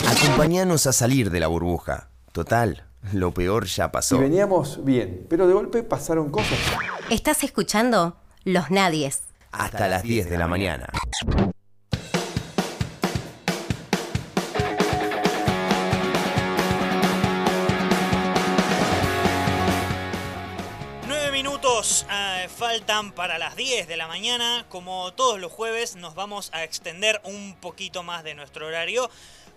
Acompáñanos a salir de la burbuja. Total, lo peor ya pasó. Y veníamos bien, pero de golpe pasaron cosas. Estás escuchando Los Nadies. Hasta las 10 de la mañana. Nueve minutos eh, faltan para las 10 de la mañana. Como todos los jueves, nos vamos a extender un poquito más de nuestro horario.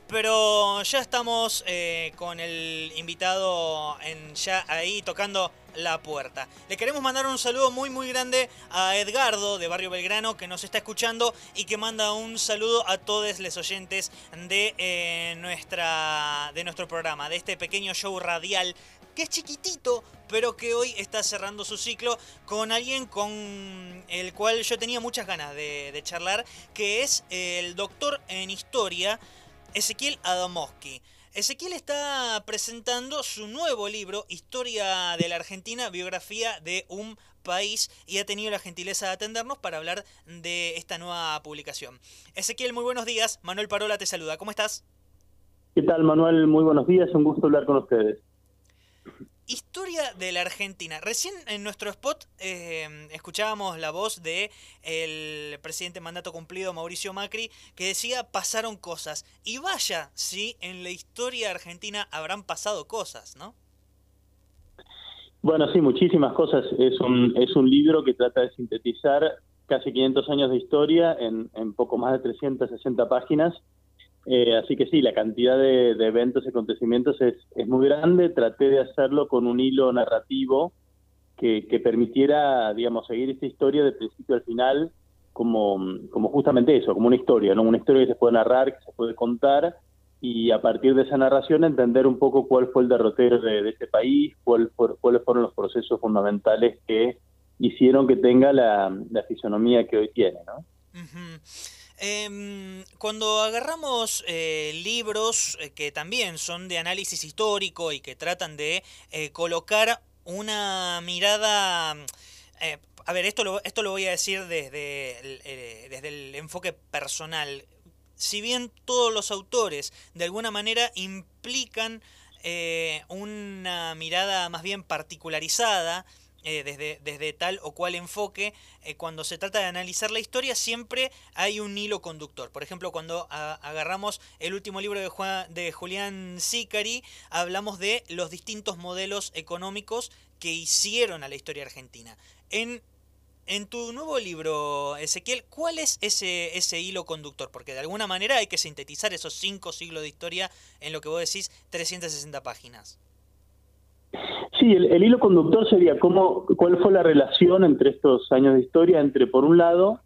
Pero ya estamos eh, con el invitado en, ya ahí tocando la puerta. Le queremos mandar un saludo muy muy grande a Edgardo de Barrio Belgrano que nos está escuchando y que manda un saludo a todos los oyentes de, eh, nuestra, de nuestro programa, de este pequeño show radial que es chiquitito, pero que hoy está cerrando su ciclo con alguien con el cual yo tenía muchas ganas de, de charlar, que es el doctor en historia. Ezequiel Adamowski. Ezequiel está presentando su nuevo libro, Historia de la Argentina, biografía de un país, y ha tenido la gentileza de atendernos para hablar de esta nueva publicación. Ezequiel, muy buenos días. Manuel Parola te saluda. ¿Cómo estás? ¿Qué tal, Manuel? Muy buenos días. Un gusto hablar con ustedes. Historia de la Argentina. Recién en nuestro spot eh, escuchábamos la voz de el presidente mandato cumplido Mauricio Macri que decía pasaron cosas. Y vaya, si en la historia argentina habrán pasado cosas, ¿no? Bueno, sí, muchísimas cosas. Es un, es un libro que trata de sintetizar casi 500 años de historia en, poco más de 360 páginas eh, así que sí, la cantidad de, eventos y acontecimientos es, muy grande. Traté de hacerlo con un hilo narrativo que, que, permitiera, digamos, seguir esta historia de principio al final como, justamente eso, como una historia, ¿no? Una historia que se puede narrar, que se puede contar y a partir de esa narración entender un poco cuál fue el derrotero de, de este país, cuál, cuáles fueron los procesos fundamentales que hicieron que tenga la, fisonomía que hoy tiene, ¿no? Uh. Eh, cuando agarramos eh, libros eh, que también son de análisis histórico y que tratan de eh, colocar una mirada... Eh, a ver, esto lo, esto lo voy a decir desde desde el enfoque personal. Si bien todos los autores de alguna manera implican una mirada más bien particularizada, eh, desde, desde, tal o cual enfoque, eh, cuando se trata de analizar la historia, siempre hay un hilo conductor. Por ejemplo, cuando agarramos el último libro de, Juan, de Julián Sicari, hablamos de los distintos modelos económicos que hicieron a la historia argentina. En, en tu nuevo libro, Ezequiel, ¿cuál es ese, ese hilo conductor? Porque de alguna manera hay que sintetizar esos cinco siglos de historia en lo que vos decís 360 páginas. Sí, el, el, hilo conductor sería cómo, cuál fue la relación entre estos años de historia, entre, por un lado,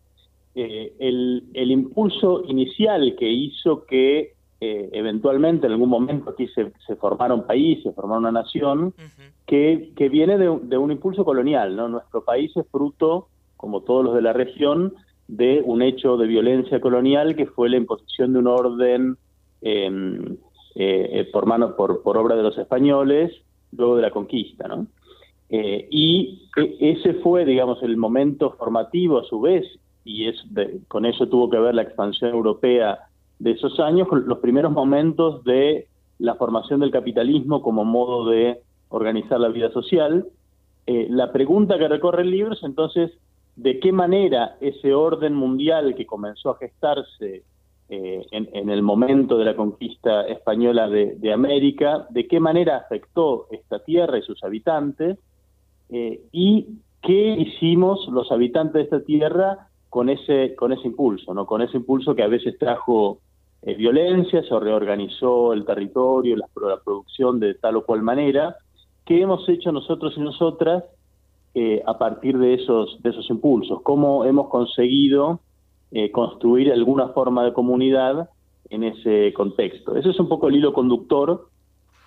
eh, el, el, impulso inicial que hizo que eh, eventualmente en algún momento aquí se, se formara un país, se formara una nación, uh -huh. que, que, viene de, de, un impulso colonial. ¿no? Nuestro país es fruto, como todos los de la región, de un hecho de violencia colonial que fue la imposición de un orden eh, por, mano, por, por obra de los españoles, luego de la conquista, ¿no? Eh, y ese fue, digamos, el momento formativo a su vez, y es de, con eso tuvo que ver la expansión europea de esos años, los primeros momentos de la formación del capitalismo como modo de organizar la vida social. Eh, la pregunta que recorre el libro es entonces, ¿de qué manera ese orden mundial que comenzó a gestarse eh, en, el momento de la conquista española de, América, de qué manera afectó esta tierra y sus habitantes, eh, y qué hicimos los habitantes de esta tierra con ese, con ese impulso, ¿no? con ese impulso que a veces trajo eh, violencia, se reorganizó el territorio, la, la, producción de tal o cual manera, qué hemos hecho nosotros y nosotras a partir de esos, de esos impulsos, cómo hemos conseguido eh, construir alguna forma de comunidad en ese contexto. Ese es un poco el hilo conductor,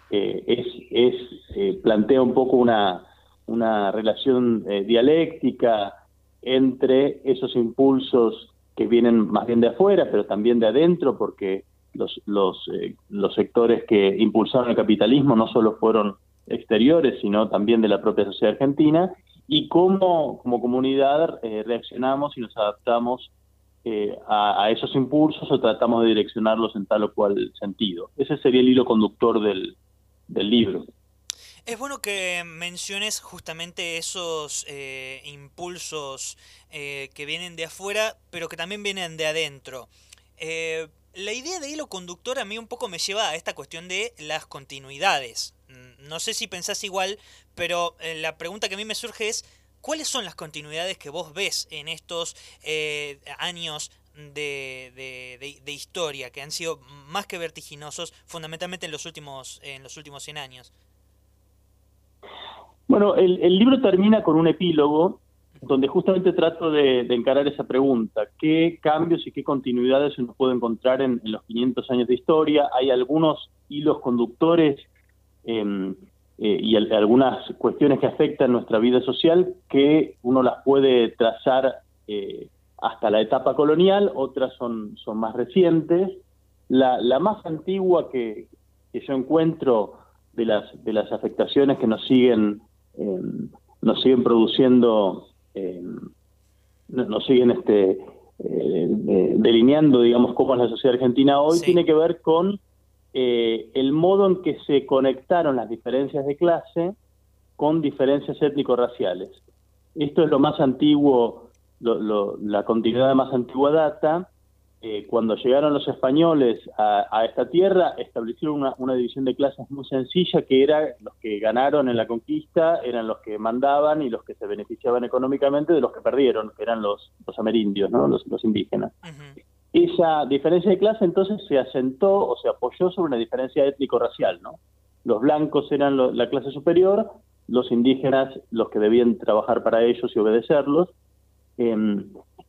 eh, es, eh, plantea un poco una, relación dialéctica entre esos impulsos que vienen más bien de afuera, pero también de adentro, porque los, sectores que impulsaron el capitalismo no solo fueron exteriores, sino también de la propia sociedad argentina, y cómo como comunidad reaccionamos y nos adaptamos eh, a, esos impulsos o tratamos de direccionarlos en tal o cual sentido. Ese sería el hilo conductor del, libro. Es bueno que menciones justamente esos eh, impulsos eh, que vienen de afuera, pero que también vienen de adentro. la idea de hilo conductor a mí un poco me lleva a esta cuestión de las continuidades. Mm, no sé si pensás igual, pero la pregunta que a mí me surge es, ¿Cuáles son las continuidades que vos ves en estos eh, años de, de, historia que han sido más que vertiginosos, fundamentalmente en los últimos, en los últimos 100 años? Bueno, el, libro termina con un epílogo donde justamente trato de, encarar esa pregunta. ¿Qué cambios y qué continuidades se nos puede encontrar en, los 500 años de historia? Hay algunos hilos conductores eh, eh, y algunas cuestiones que afectan nuestra vida social que uno las puede trazar eh, hasta la etapa colonial, otras son, son más recientes. La, la más antigua que, que, yo encuentro de las, de las afectaciones que nos siguen, em, nos siguen produciendo, em, nos siguen este, eh, delineando, digamos, cómo es la sociedad argentina hoy, tiene que ver con eh, el modo en que se conectaron las diferencias de clase con diferencias étnico-raciales. Esto es lo más antiguo, la continuidad de más antigua data. Eh, cuando llegaron los españoles a, esta tierra, establecieron una, división de clases muy sencilla, que era los que ganaron en la conquista, eran los que mandaban y los que se beneficiaban económicamente de los que perdieron, que eran los, los amerindios, ¿no? los, indígenas. Esa diferencia de clase entonces se asentó o se apoyó sobre una diferencia étnico-racial, ¿no? Los blancos eran la clase superior, los indígenas los que debían trabajar para ellos y obedecerlos. Em,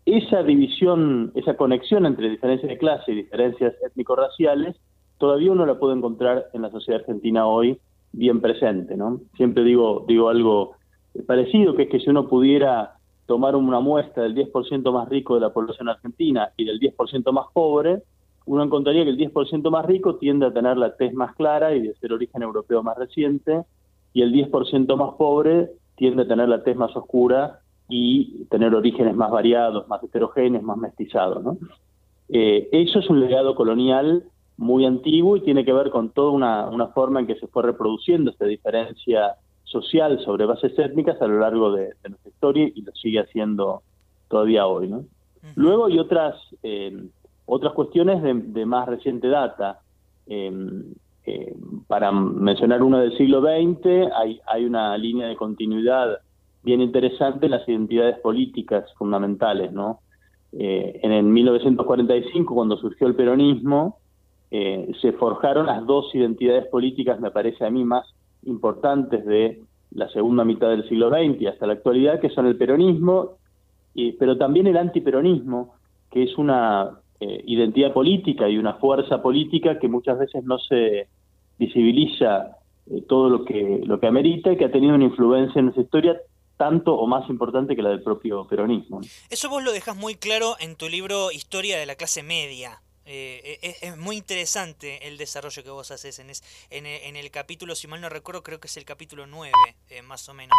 esa división, esa conexión entre diferencias de clase y diferencias étnico-raciales, todavía uno la puede encontrar en la sociedad argentina hoy bien presente, ¿no? Siempre digo, digo algo parecido, que es que si uno pudiera tomar una muestra del 10% más rico de la población argentina y del 10% más pobre, uno encontraría que el 10% más rico tiende a tener la tez más clara y de ser origen europeo más reciente, y el 10% más pobre tiende a tener la tez más oscura y tener orígenes más variados, más heterogéneos, más mestizados. Eh, eso es un legado colonial muy antiguo y tiene que ver con toda una, una forma en que se fue reproduciendo esta diferencia social sobre bases étnicas a lo largo de, nuestra historia y lo sigue haciendo todavía hoy. ¿no? Luego hay otras, eh, otras cuestiones de, más reciente data. Em, eh, para mencionar una del siglo XX, hay, hay una línea de continuidad bien interesante en las identidades políticas fundamentales. ¿no? Eh, en el 1945, cuando surgió el peronismo, se forjaron las dos identidades políticas, me parece a mí, más importantes de la segunda mitad del siglo XX y hasta la actualidad, que son el peronismo, y, pero también el antiperonismo, que es una eh, identidad política y una fuerza política que muchas veces no se visibiliza eh, todo lo que, lo que amerita y que ha tenido una influencia en nuestra historia tanto o más importante que la del propio peronismo. Eso vos lo dejas muy claro en tu libro Historia de la clase media. Eh, e, es, muy interesante el desarrollo que vos haces en, en, el capítulo, si mal no recuerdo, creo que es el capítulo 9, eh, más o menos,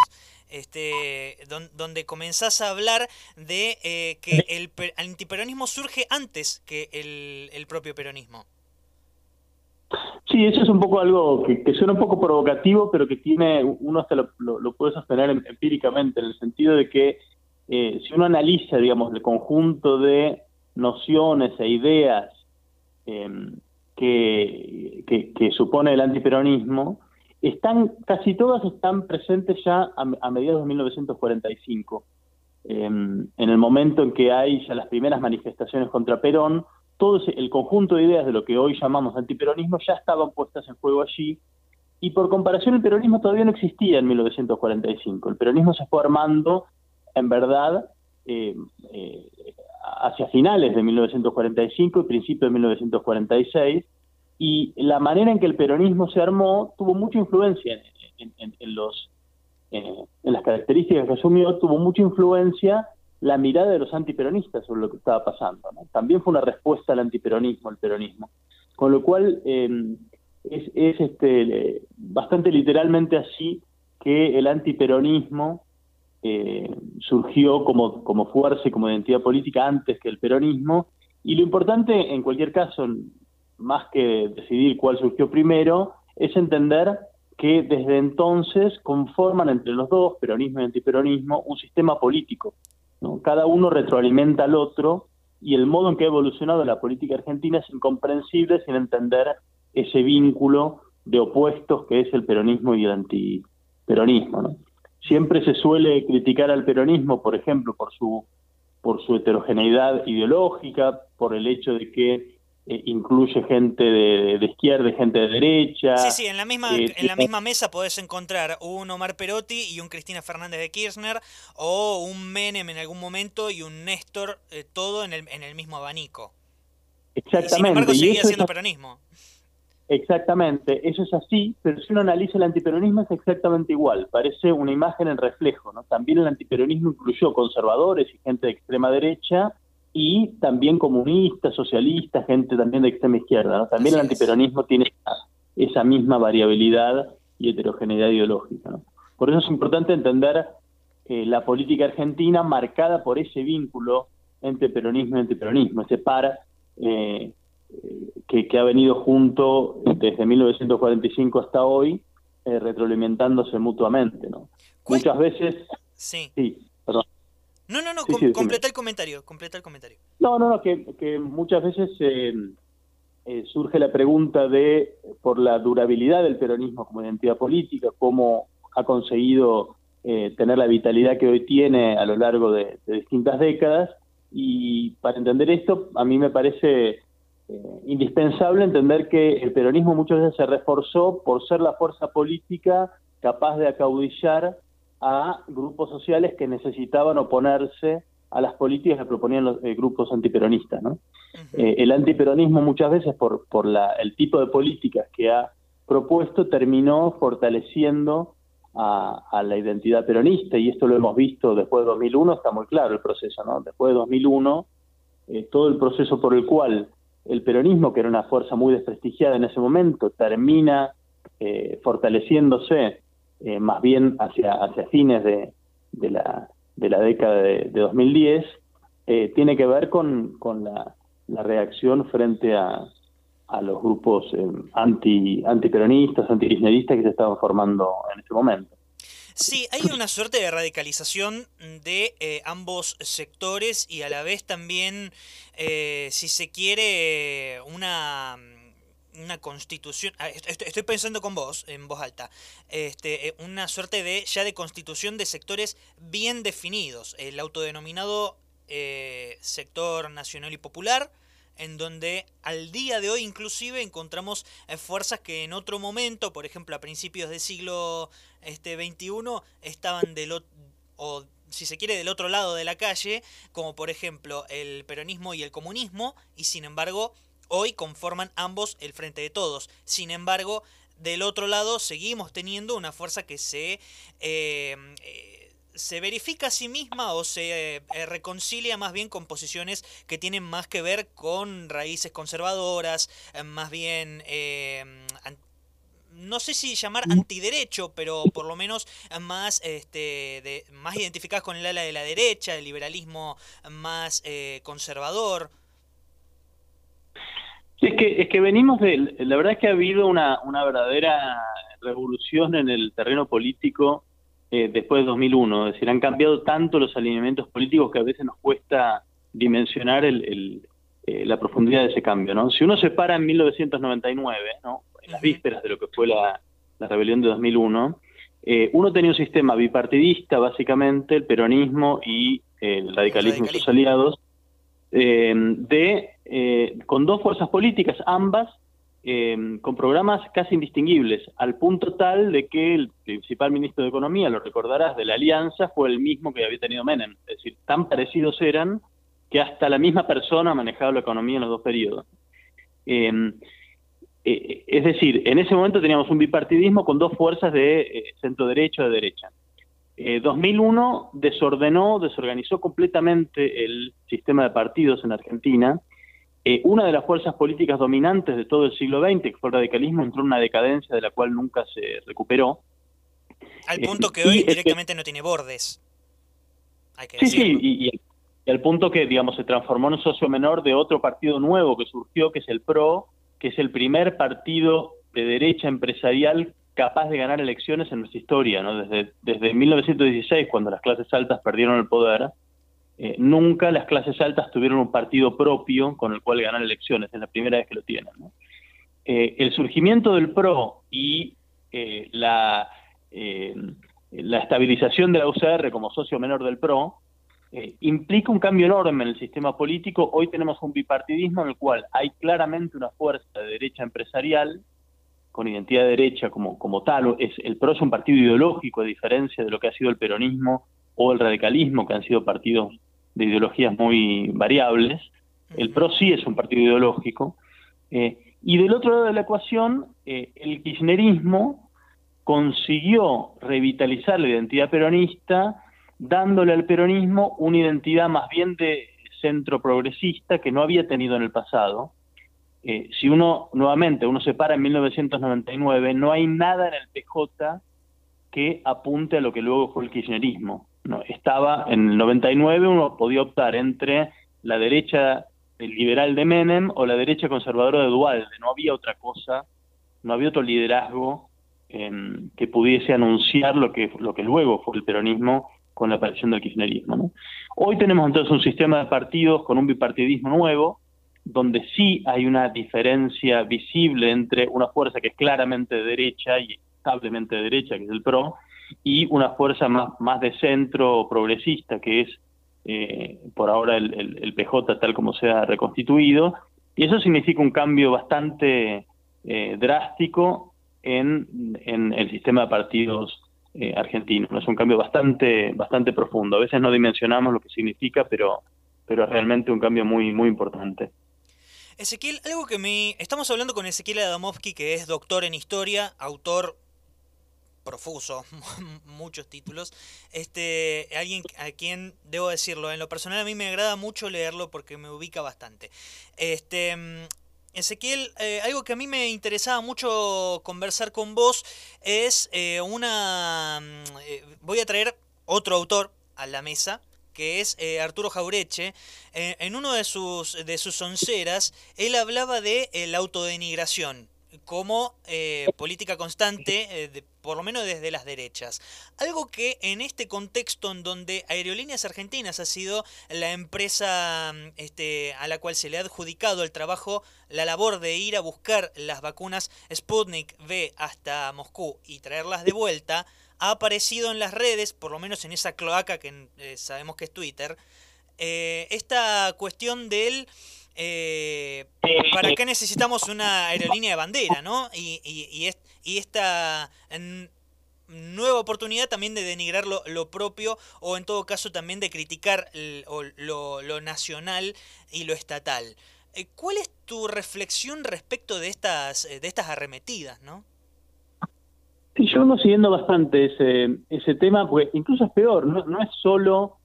este, donde comenzás a hablar de eh, que el, antiperonismo surge antes que el, propio peronismo. Sí, eso es un poco algo que, suena un poco provocativo, pero que tiene, uno hasta lo, lo, puede sostener em, empíricamente, en el sentido de que si uno analiza, digamos, el conjunto de nociones e ideas em, que, supone el antiperonismo, están, casi todas están presentes ya a, mediados de 1945. Em, en el momento en que hay ya las primeras manifestaciones contra Perón, todo el conjunto de ideas de lo que hoy llamamos antiperonismo ya estaban puestas en juego allí, y por comparación el peronismo todavía no existía en 1945. El peronismo se fue armando, en verdad, eh, eh, hacia finales de 1945 y principios de 1946, y la manera en que el peronismo se armó tuvo mucha influencia en, los, en las características que asumió, tuvo mucha influencia la mirada de los antiperonistas sobre lo que estaba pasando. También fue una respuesta al antiperonismo, el peronismo. Con lo cual em, es, es este, bastante literalmente así que el antiperonismo eh, surgió como, como fuerza y como identidad política antes que el peronismo. Y lo importante, en cualquier caso, más que decidir cuál surgió primero, es entender que desde entonces conforman entre los dos, peronismo y antiperonismo, un sistema político. ¿no? Cada uno retroalimenta al otro y el modo en que ha evolucionado la política argentina es incomprensible sin entender ese vínculo de opuestos que es el peronismo y el antiperonismo. Siempre se suele criticar al peronismo, por ejemplo, por su, por su heterogeneidad ideológica, por el hecho de que eh, incluye gente de, izquierda y gente de derecha. Sí, sí, en la misma, eh, en la misma mesa podés encontrar un Omar Perotti y un Cristina Fernández de Kirchner, o un Menem en algún momento y un Néstor, eh, todo en el, en el mismo abanico. Exactamente. Y sin embargo, seguía siendo peronismo. Exactamente, eso es así, pero si uno analiza el antiperonismo es exactamente igual, parece una imagen en reflejo, ¿no? También el antiperonismo incluyó conservadores y gente de extrema derecha y también comunistas, socialistas, gente también de extrema izquierda, ¿no? También el antiperonismo tiene esa, misma variabilidad y heterogeneidad ideológica, ¿no? Por eso es importante entender eh, la política argentina marcada por ese vínculo entre peronismo y antiperonismo, ese par eh, que, ha venido junto desde 1945 hasta hoy, eh, retroalimentándose mutuamente, ¿no? Muchas veces... Sí. Sí, perdón. No, no, no, completa el comentario, completa el comentario. No, no, no, que, muchas veces eh, eh, surge la pregunta de, por la durabilidad del peronismo como identidad política, cómo ha conseguido tener la vitalidad que hoy tiene a lo largo de distintas décadas, y para entender esto, a mí me parece eh, indispensable entender que el peronismo muchas veces se reforzó por ser la fuerza política capaz de acaudillar a grupos sociales que necesitaban oponerse a las políticas que proponían los eh, grupos antiperonistas. ¿no? Eh, el antiperonismo muchas veces por, por la, el tipo de políticas que ha propuesto terminó fortaleciendo a, a, la identidad peronista y esto lo hemos visto después de 2001, está muy claro el proceso, ¿no? Después de 2001, todo el proceso por el cual el peronismo, que era una fuerza muy desprestigiada en ese momento, termina eh, fortaleciéndose eh, más bien hacia, hacia fines de, de, la, de la década de, 2010, eh, tiene que ver con, con la, la reacción frente a, a los grupos anti antiperonistas, antikirchneristas que se estaban formando en ese momento. Sí, hay una suerte de radicalización de eh, ambos sectores y a la vez también, eh, si se quiere, una una constitución, ah, estoy pensando con vos, en voz alta, este, eh, una suerte de ya de constitución de sectores bien definidos, el autodenominado sector nacional y popular, en donde al día de hoy inclusive encontramos eh, fuerzas que en otro momento, por ejemplo a principios del siglo este, XXI, estaban del o si se quiere del otro lado de la calle, como por ejemplo el peronismo y el comunismo, y sin embargo hoy conforman ambos el frente de todos. Sin embargo, del otro lado seguimos teniendo una fuerza que se... Eh, eh, se verifica a sí misma o se eh, reconcilia más bien con posiciones que tienen más que ver con raíces conservadoras, eh, más bien, eh, no sé si llamar antiderecho, pero por lo menos más, este, de, más identificadas con el ala de la derecha, el liberalismo más conservador. es que, es que venimos de, la verdad es que ha habido una, una verdadera revolución en el terreno político eh, después de 2001. Es decir, han cambiado tanto los alineamientos políticos que a veces nos cuesta dimensionar el, eh, la profundidad de ese cambio. ¿no? Si uno se para en 1999, ¿no? en las vísperas de lo que fue la, rebelión de 2001, eh, uno tenía un sistema bipartidista, básicamente, el peronismo y el radicalismo, y sus aliados, de, con dos fuerzas políticas, ambas eh, con programas casi indistinguibles, al punto tal de que el principal ministro de Economía, lo recordarás, de la Alianza fue el mismo que había tenido Menem. Es decir, tan parecidos eran que hasta la misma persona manejaba la economía en los dos periodos. Em, eh, es decir, en ese momento teníamos un bipartidismo con dos fuerzas de eh, centro derecho de derecha. 2001 desordenó, desorganizó completamente el sistema de partidos en Argentina eh, una de las fuerzas políticas dominantes de todo el siglo XX, que fue el radicalismo, entró en una decadencia de la cual nunca se recuperó. Al punto que hoy directamente no tiene bordes. Hay que Sí, decirlo. sí, y, y- y al punto que, digamos, se transformó en un socio menor de otro partido nuevo que surgió, que es el PRO, que es el primer partido de derecha empresarial capaz de ganar elecciones en nuestra historia, ¿no? Desde, desde 1916, cuando las clases altas perdieron el poder, eh, nunca las clases altas tuvieron un partido propio con el cual ganar elecciones, es la primera vez que lo tienen, ¿no? Eh, el surgimiento del PRO y eh, la, eh, la estabilización de la UCR como socio menor del PRO implica un cambio enorme en el sistema político. Hoy tenemos un bipartidismo en el cual hay claramente una fuerza de derecha empresarial, con identidad de derecha como, como tal. Es, el PRO es un partido ideológico, a diferencia de lo que ha sido el peronismo o el radicalismo, que han sido partidos de ideologías muy variables. El PRO sí es un partido ideológico. Eh, y del otro lado de la ecuación, eh, el kirchnerismo consiguió revitalizar la identidad peronista, dándole al peronismo una identidad más bien de centro progresista que no había tenido en el pasado. Eh, si uno, nuevamente, uno se para en 1999, no hay nada en el PJ que apunte a lo que luego fue el kirchnerismo. Estaba en el 99, uno podía optar entre la derecha liberal de Menem o la derecha conservadora de Dualde. No había otra cosa, no había otro liderazgo eh, que pudiese anunciar lo que, lo que luego fue el peronismo con la aparición del kirchnerismo. Hoy tenemos entonces un sistema de partidos con un bipartidismo nuevo, donde sí hay una diferencia visible entre una fuerza que es claramente de derecha y establemente de derecha, que es el PRO, y una fuerza más, más de centro progresista, que es eh, por ahora el, el, PJ tal como se ha reconstituido, y eso significa un cambio bastante eh, drástico en, en, el sistema de partidos eh, argentino. Es un cambio bastante, bastante profundo. A veces no dimensionamos lo que significa, pero, pero es realmente un cambio muy, muy importante. Ezequiel, algo que me... Estamos hablando con Ezequiel Adamovsky, que es doctor en historia, autor profuso, muchos títulos. Este, alguien a quien debo decirlo, en lo personal a mí me agrada mucho leerlo porque me ubica bastante. Este, Ezequiel, eh, algo que a mí me interesaba mucho conversar con vos es eh, una... Eh, voy a traer otro autor a la mesa, que es Arturo Jaureche, en uno de sus, de sus onceras, él hablaba de la autodenigración como política constante, de, por lo menos desde las derechas. Algo que en este contexto en donde Aerolíneas Argentinas ha sido la empresa este, a la cual se le ha adjudicado el trabajo, la labor de ir a buscar las vacunas Sputnik V hasta Moscú y traerlas de vuelta, ha aparecido en las redes, por lo menos en esa cloaca que eh, sabemos que es Twitter, eh, esta cuestión del... Eh, ¿Para qué necesitamos una aerolínea de bandera, no? Y, y, y, es, y esta nueva oportunidad también de denigrar lo, lo, propio o en todo caso también de criticar el, lo, lo, nacional y lo estatal. Eh, ¿Cuál es tu reflexión respecto de estas, de estas arremetidas, no? Sí, yo vengo siguiendo bastante ese, ese tema, porque incluso es peor, no, no es solo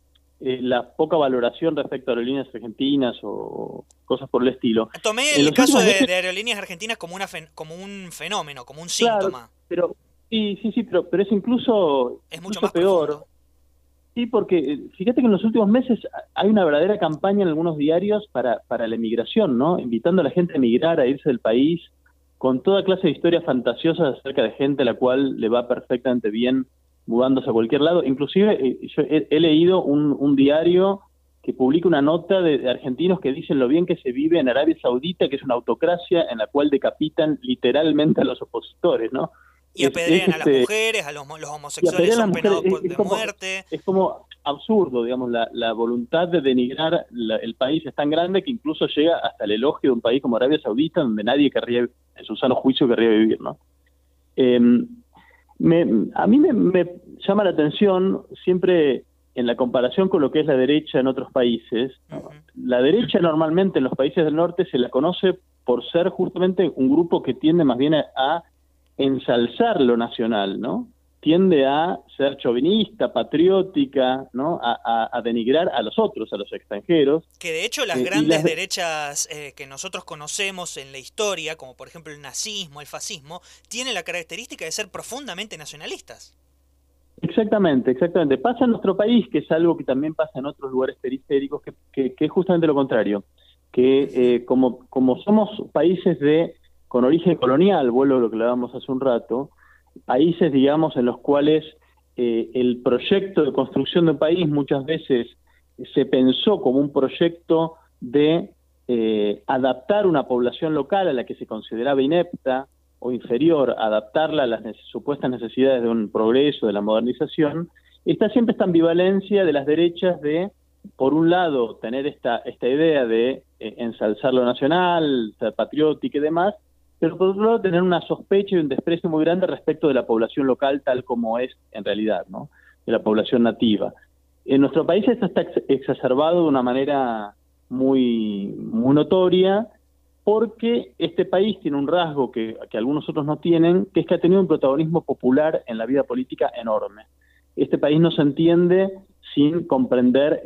eh, la poca valoración respecto a aerolíneas argentinas o cosas por el estilo. Tomé el caso de, aerolíneas argentinas como, una fen, como un fenómeno, como un claro, síntoma. Pero sí, sí, sí, pero, pero es incluso, es incluso mucho más peor. Profundo. Sí, porque eh, fíjate que en los últimos meses hay una verdadera campaña en algunos diarios para, para la emigración, ¿no? Invitando a la gente a emigrar, a irse del país, con toda clase de historias fantasiosas acerca de gente a la cual le va perfectamente bien mudándose a cualquier lado. Inclusive eh, yo he, he leído un, un, diario que publica una nota de, de, argentinos que dicen lo bien que se vive en Arabia Saudita, que es una autocracia en la cual decapitan literalmente a los opositores, ¿no? Y apedrean a las mujeres, a los, los homosexuales son penados es, de como, muerte. Es como absurdo, digamos, la, la voluntad de denigrar la, el país es tan grande que incluso llega hasta el elogio de un país como Arabia Saudita, donde nadie querría, en su sano juicio, querría vivir, ¿no? Eh, me, a mí me, me, llama la atención siempre en la comparación con lo que es la derecha en otros países. Uh -huh. La derecha normalmente en los países del norte se la conoce por ser justamente un grupo que tiende más bien a, a ensalzar lo nacional, ¿no? Tiende a ser chauvinista, patriótica, ¿no? A, a, a, denigrar a los otros, a los extranjeros. Que de hecho las eh, grandes las... derechas eh, que nosotros conocemos en la historia, como por ejemplo el nazismo, el fascismo, tienen la característica de ser profundamente nacionalistas. Exactamente, exactamente. Pasa en nuestro país, que es algo que también pasa en otros lugares periféricos, que, es justamente lo contrario, que eh, como, como somos países de con origen colonial, vuelvo a lo que le dábamos hace un rato, países, digamos, en los cuales eh, el proyecto de construcción de un país muchas veces se pensó como un proyecto de eh, adaptar una población local a la que se consideraba inepta o inferior, adaptarla a las supuestas necesidades de un progreso, de la modernización, está siempre esta ambivalencia de las derechas de, por un lado, tener esta, esta idea de eh, ensalzar lo nacional, ser patriótico y demás, pero por otro lado tener una sospecha y un desprecio muy grande respecto de la población local tal como es en realidad, ¿no? de la población nativa. En nuestro país esto está exacerbado de una manera muy, muy notoria porque este país tiene un rasgo que, que, algunos otros no tienen, que es que ha tenido un protagonismo popular en la vida política enorme. Este país no se entiende sin comprender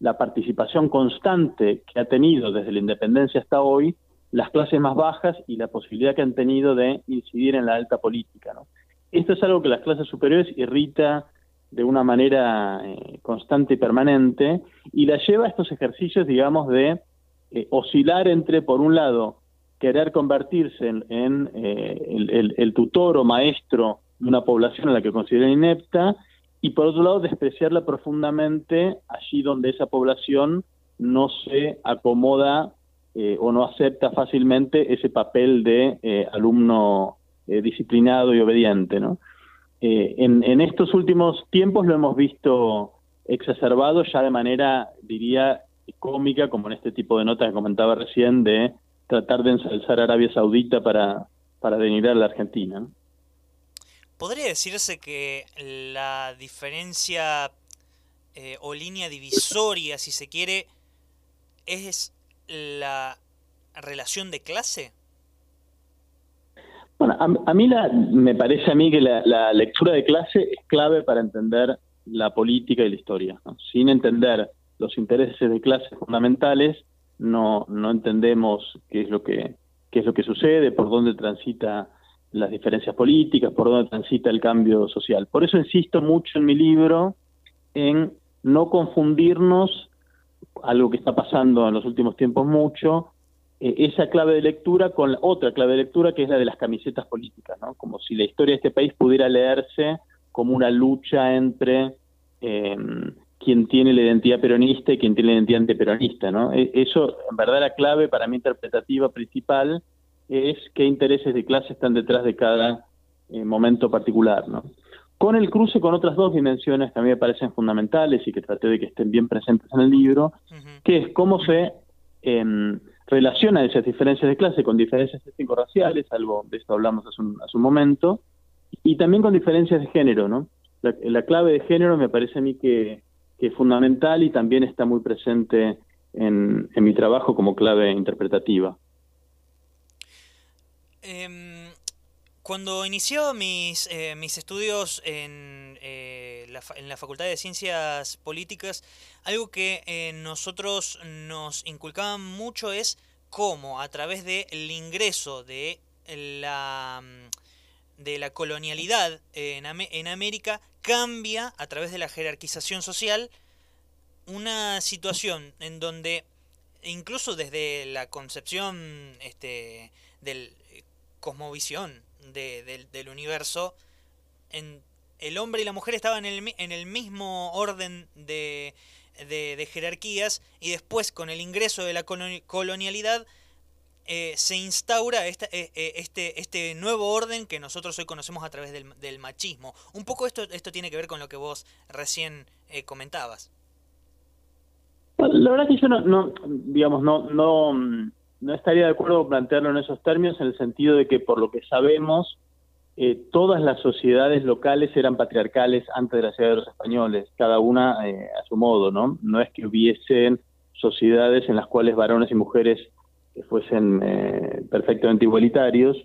la participación constante que ha tenido desde la independencia hasta hoy las clases más bajas y la posibilidad que han tenido de incidir en la alta política. Esto es algo que las clases superiores irrita de una manera eh, constante y permanente y la lleva a estos ejercicios, digamos, de eh, oscilar entre, por un lado, querer convertirse en, eh, el, tutor o maestro de una población a la que consideran inepta y, por otro lado, despreciarla profundamente allí donde esa población no se acomoda eh, o no acepta fácilmente ese papel de eh, alumno eh, disciplinado y obediente. ¿no? En, estos últimos tiempos lo hemos visto exacerbado ya de manera, diría, cómica, como en este tipo de notas que comentaba recién, de tratar de ensalzar a Arabia Saudita para, para denigrar a la Argentina. ¿Podría decirse que la diferencia o línea divisoria, si se quiere, es la relación de clase? Bueno, a, mí la, me parece a mí que la, lectura de clase es clave para entender la política y la historia. Sin entender los intereses de clase fundamentales, no, no entendemos qué es lo que qué es lo que sucede, por dónde transita las diferencias políticas, por dónde transita el cambio social. Por eso insisto mucho en mi libro en no confundirnos algo que está pasando en los últimos tiempos mucho, eh, esa clave de lectura con la otra clave de lectura que es la de las camisetas políticas, ¿no? Como si la historia de este país pudiera leerse como una lucha entre eh, quien tiene la identidad peronista y quien tiene la identidad antiperonista, ¿no? E, eso, en verdad, la clave para mi interpretativa principal es qué intereses de clase están detrás de cada eh, momento particular, ¿no? Con el cruce con otras dos dimensiones que a mí me parecen fundamentales y que traté de que estén bien presentes en el libro, que es cómo se eh, relaciona esas diferencias de clase con diferencias étnico-raciales, algo de esto hablamos hace un, hace un, momento, y también con diferencias de género, ¿no? La, clave de género me parece a mí que, que, es fundamental y también está muy presente en, en mi trabajo como clave interpretativa. Eh cuando iniciaba mis, eh, mis estudios en, eh, la, en, la, Facultad de Ciencias Políticas, algo que eh, nosotros nos inculcaban mucho es cómo a través del ingreso de la, mm, de la colonialidad en, en América cambia a través de la jerarquización social una situación en donde incluso desde la concepción este, del cosmovisión del universo, en, el hombre y la mujer estaban en el, mismo orden de, de, jerarquías y después con el ingreso de la colonialidad eh, se instaura eh, eh, este, este nuevo orden que nosotros hoy conocemos a través del, machismo. Un poco esto, tiene que ver con lo que vos recién comentabas. La verdad que yo no, digamos, no, no, no estaría de acuerdo con plantearlo en esos términos, en el sentido de que, por lo que sabemos, eh, todas las sociedades locales eran patriarcales antes de la llegada de los españoles, cada una eh, a su modo, ¿no? No es que hubiesen sociedades en las cuales varones y mujeres fuesen eh, perfectamente igualitarios.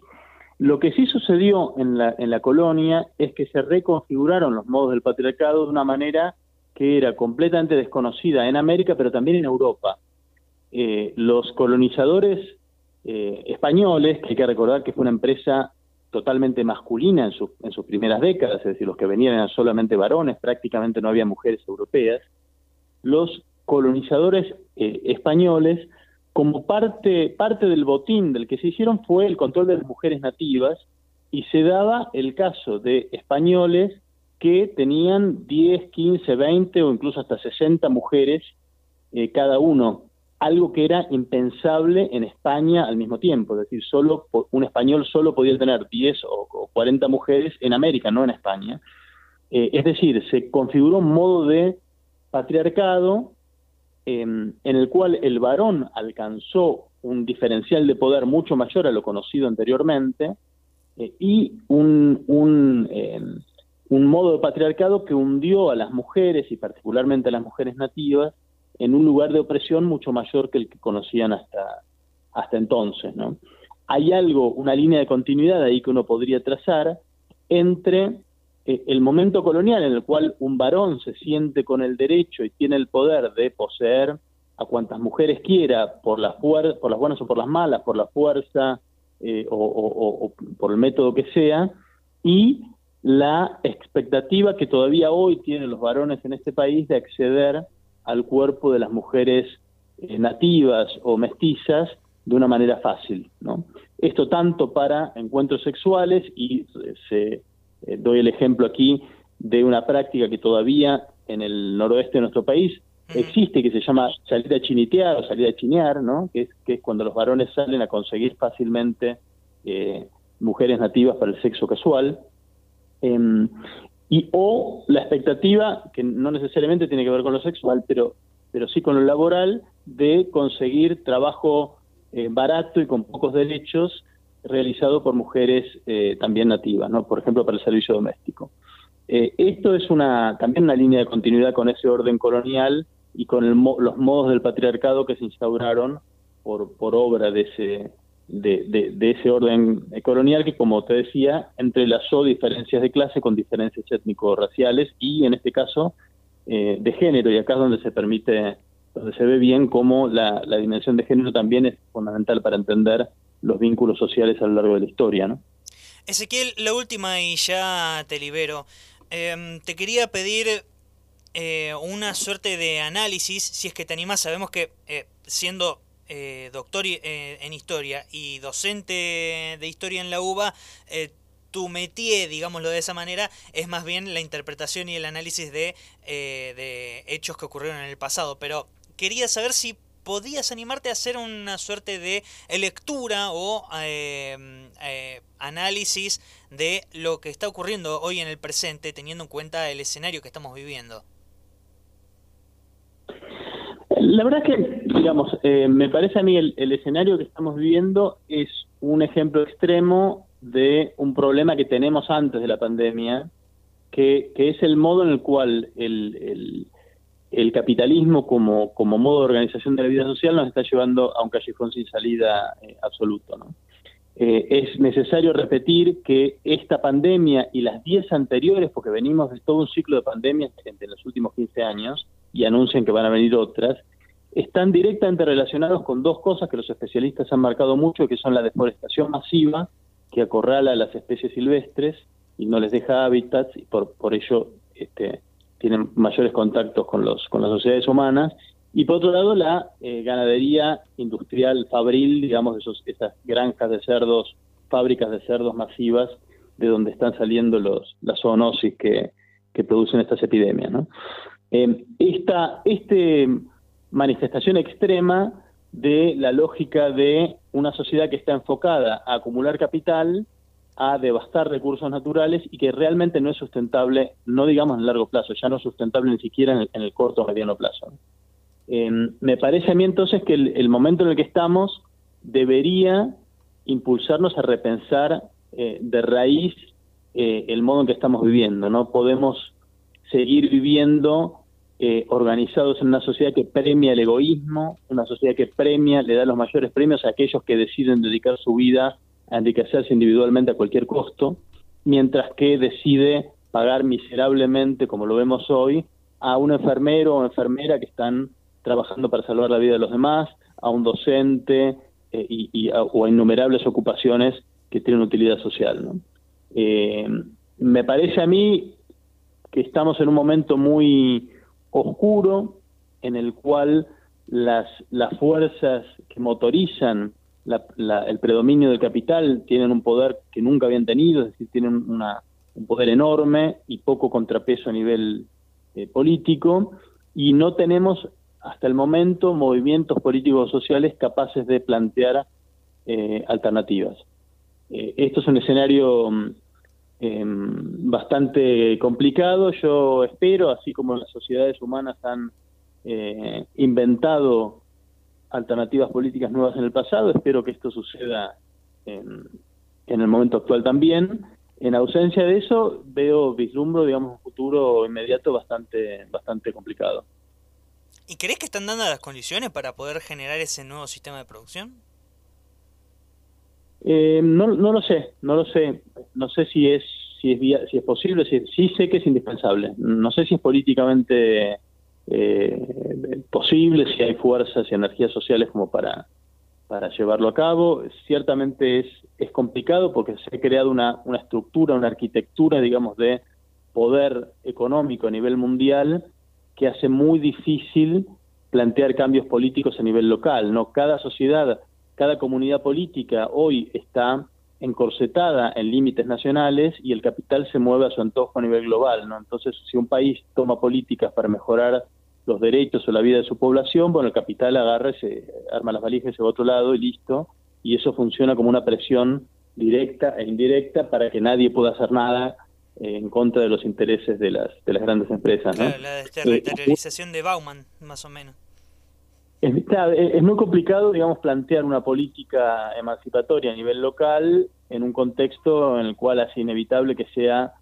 Lo que sí sucedió en la, en la colonia es que se reconfiguraron los modos del patriarcado de una manera que era completamente desconocida en América, pero también en Europa. Eh, los colonizadores eh, españoles, que hay que recordar que fue una empresa totalmente masculina en, sus primeras décadas, es decir, los que venían eran solamente varones, prácticamente no había mujeres europeas, los colonizadores eh, españoles, como parte, del botín del que se hicieron fue el control de las mujeres nativas y se daba el caso de españoles que tenían 10, 15, 20 o incluso hasta 60 mujeres cada uno, algo que era impensable en España al mismo tiempo, es decir, solo un español solo podía tener 10 o, 40 mujeres en América, no en España. Eh, es decir, se configuró un modo de patriarcado em, en el cual el varón alcanzó un diferencial de poder mucho mayor a lo conocido anteriormente eh, y un, un, em, un modo de patriarcado que hundió a las mujeres y particularmente a las mujeres nativas en un lugar de opresión mucho mayor que el que conocían hasta, hasta entonces. ¿no? Hay algo, una línea de continuidad ahí que uno podría trazar entre eh, el momento colonial en el cual un varón se siente con el derecho y tiene el poder de poseer a cuantas mujeres quiera por, la por las buenas o por las malas, por la fuerza eh, o, o por el método que sea, y la expectativa que todavía hoy tienen los varones en este país de acceder al cuerpo de las mujeres eh, nativas o mestizas de una manera fácil. ¿no? Esto tanto para encuentros sexuales y eh, se, eh, doy el ejemplo aquí de una práctica que todavía en el noroeste de nuestro país existe que se llama salir a chinitear o salir a chinear, ¿no? que, es, que es cuando los varones salen a conseguir fácilmente mujeres nativas para el sexo casual. Em, y o la expectativa, que no necesariamente tiene que ver con lo sexual, pero, pero sí con lo laboral, de conseguir trabajo eh, barato y con pocos derechos realizado por mujeres eh, también nativas, ¿no? por ejemplo, para el servicio doméstico. Eh, esto es una también una línea de continuidad con ese orden colonial y con los modos del patriarcado que se instauraron por, por obra de ese, de, ese orden colonial que, como te decía, entrelazó diferencias de clase con diferencias étnico-raciales y, en este caso, eh, de género. Y acá es donde se permite, donde se ve bien cómo la, la, dimensión de género también es fundamental para entender los vínculos sociales a lo largo de la historia. ¿no? Ezequiel, la última y ya te libero. Em, te quería pedir eh, una suerte de análisis, si es que te animas, sabemos que eh, siendo eh, doctor eh, en historia y docente de historia en la UBA, eh, tu métier, digámoslo de esa manera, es más bien la interpretación y el análisis de, de hechos que ocurrieron en el pasado. Pero quería saber si podías animarte a hacer una suerte de lectura o análisis de lo que está ocurriendo hoy en el presente, teniendo en cuenta el escenario que estamos viviendo. La verdad es que, digamos, eh, me parece a mí el, escenario que estamos viviendo es un ejemplo extremo de un problema que tenemos antes de la pandemia, que, es el modo en el cual el, el, capitalismo como, como modo de organización de la vida social nos está llevando a un callejón sin salida eh, absoluto. ¿no? Eh, es necesario repetir que esta pandemia y las 10 anteriores, porque venimos de todo un ciclo de pandemias entre los últimos 15 años y anuncian que van a venir otras, están directamente relacionados con dos cosas que los especialistas han marcado mucho, que son la deforestación masiva, que acorrala a las especies silvestres y no les deja hábitats y por, por ello este, tienen mayores contactos con, los, con las sociedades humanas, y por otro lado la eh, ganadería industrial fabril, digamos, esos, esas granjas de cerdos, fábricas de cerdos masivas, de donde están saliendo los, las zoonosis que, que producen estas epidemias. Eh, esta, este manifestación extrema de la lógica de una sociedad que está enfocada a acumular capital, a devastar recursos naturales y que realmente no es sustentable, no digamos en largo plazo, ya no es sustentable ni siquiera en el, corto o mediano plazo. Em, me parece a mí entonces que el, momento en el que estamos debería impulsarnos a repensar eh, de raíz eh, el modo en que estamos viviendo. No podemos seguir viviendo eh, organizados en una sociedad que premia el egoísmo, una sociedad que premia, le da los mayores premios a aquellos que deciden dedicar su vida a enriquecerse individualmente a cualquier costo, mientras que decide pagar miserablemente, como lo vemos hoy, a un enfermero o enfermera que están trabajando para salvar la vida de los demás, a un docente eh, y, o a innumerables ocupaciones que tienen utilidad social. Eh, me parece a mí que estamos en un momento muy oscuro en el cual las, las fuerzas que motorizan el predominio del capital tienen un poder que nunca habían tenido, es decir, tienen una, un poder enorme y poco contrapeso a nivel eh, político, y no tenemos hasta el momento movimientos políticos sociales capaces de plantear eh, alternativas. Eh, esto es un escenario em, bastante complicado. Yo espero, así como las sociedades humanas han eh, inventado alternativas políticas nuevas en el pasado, espero que esto suceda en, en el momento actual también. En ausencia de eso, veo, vislumbro, digamos, un futuro inmediato bastante, bastante complicado. ¿Y crees que están dando las condiciones para poder generar ese nuevo sistema de producción? Eh, no, no lo sé, no lo sé. No sé si es si es si es posible. Si, sí sé que es indispensable. No sé si es políticamente eh, posible, si hay fuerzas y energías sociales como para llevarlo a cabo. Ciertamente es es complicado porque se ha creado una una estructura, una arquitectura, digamos, de poder económico a nivel mundial que hace muy difícil plantear cambios políticos a nivel local. No, cada sociedad, cada comunidad política hoy está encorsetada en límites nacionales y el capital se mueve a su antojo a nivel global. ¿no? Entonces, si un país toma políticas para mejorar los derechos o la vida de su población, bueno, el capital agarra, se arma las valijas se va a otro lado y listo. Y eso funciona como una presión directa e indirecta para que nadie pueda hacer nada en contra de los intereses de las, de las grandes empresas. ¿no? la desterritorialización de Bauman, más o menos. Es, muy complicado, digamos, plantear una política emancipatoria a nivel local en un contexto en el cual es inevitable que sea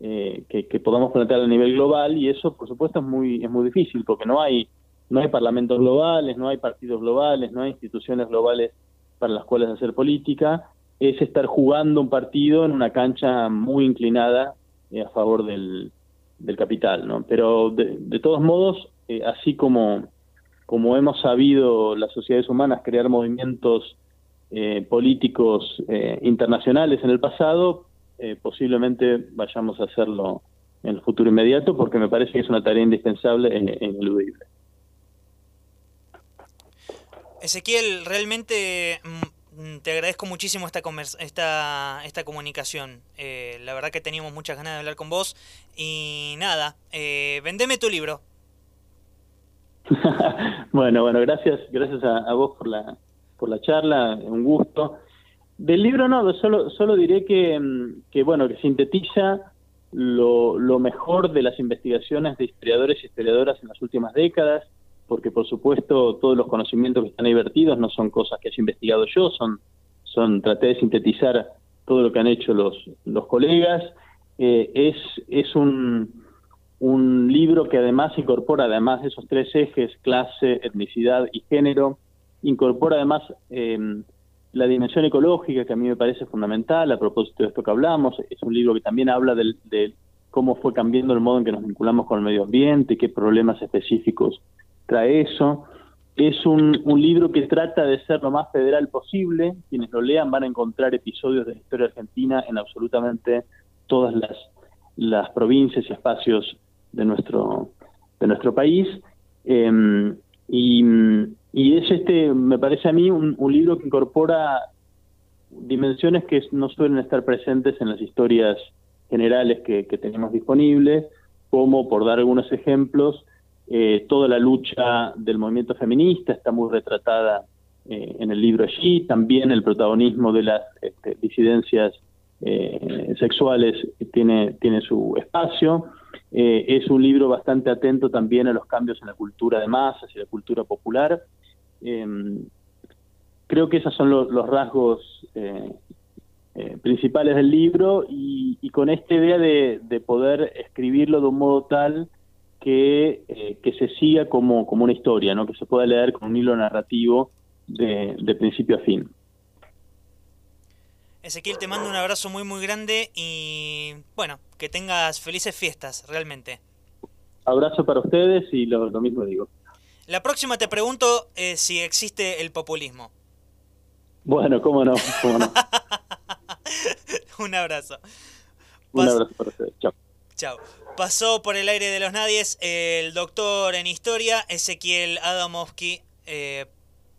eh, que, que, podamos plantear a nivel global y eso, por supuesto, es muy es muy difícil porque no hay no hay parlamentos globales, no hay partidos globales, no hay instituciones globales para las cuales hacer política. Es estar jugando un partido en una cancha muy inclinada eh, a favor del, del, capital, ¿no? Pero de, de todos modos, eh, así como, como hemos sabido las sociedades humanas crear movimientos eh, políticos eh, internacionales en el pasado, eh, posiblemente vayamos a hacerlo en el futuro inmediato porque me parece que es una tarea indispensable e, ineludible. Ezequiel, realmente mm, te agradezco muchísimo esta, esta, esta comunicación. La verdad que teníamos muchas ganas de hablar con vos. Y nada, eh, vendeme tu libro. bueno, bueno, gracias, gracias a, vos por la, por la charla, un gusto. Del libro no, solo, solo diré que, mm, que bueno, que sintetiza lo, lo mejor de las investigaciones de historiadores y historiadoras en las últimas décadas, porque por supuesto todos los conocimientos que están ahí vertidos no son cosas que haya investigado yo, son, son traté de sintetizar todo lo que han hecho los, los colegas. Eh, es es un, un libro que además incorpora, además de esos tres ejes, clase, etnicidad y género, incorpora además eh, la dimensión ecológica que a mí me parece fundamental a propósito de esto que hablamos. Es un libro que también habla del, de cómo fue cambiando el modo en que nos vinculamos con el medio ambiente, qué problemas específicos trae eso. Es un, libro que trata de ser lo más federal posible. Quienes lo lean van a encontrar episodios de la historia argentina en absolutamente todas las provincias y espacios de nuestro, de nuestro país. Eh, y, y, es este, me parece a mí, un, libro que incorpora dimensiones que no suelen estar presentes en las historias generales que, que tenemos disponibles, como, por dar algunos ejemplos, eh, toda la lucha del movimiento feminista está muy retratada eh, en el libro allí, también el protagonismo de las este, disidencias eh, sexuales tiene, tiene su espacio. Eh, es un libro bastante atento también a los cambios en la cultura de masas y la cultura popular. Em, creo que esos son lo, los rasgos principales del libro y, con esta idea de, de poder escribirlo de un modo tal que, eh, que se siga como, como una historia, ¿no? que se pueda leer con un hilo narrativo de principio a fin. Ezequiel, te mando un abrazo muy muy grande y bueno, que tengas felices fiestas, realmente. Abrazo para ustedes y lo, lo mismo digo. La próxima te pregunto eh, si existe el populismo. Bueno, cómo no, cómo no. Un abrazo. Un abrazo para ustedes. Chao. Chao. Pasó por el aire de los nadies el doctor en historia, Ezequiel Adamovsky, eh,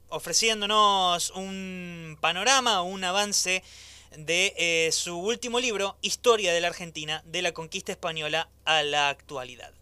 ofreciéndonos un panorama, un avance de eh, su último libro, Historia de la Argentina, de la conquista española a la actualidad.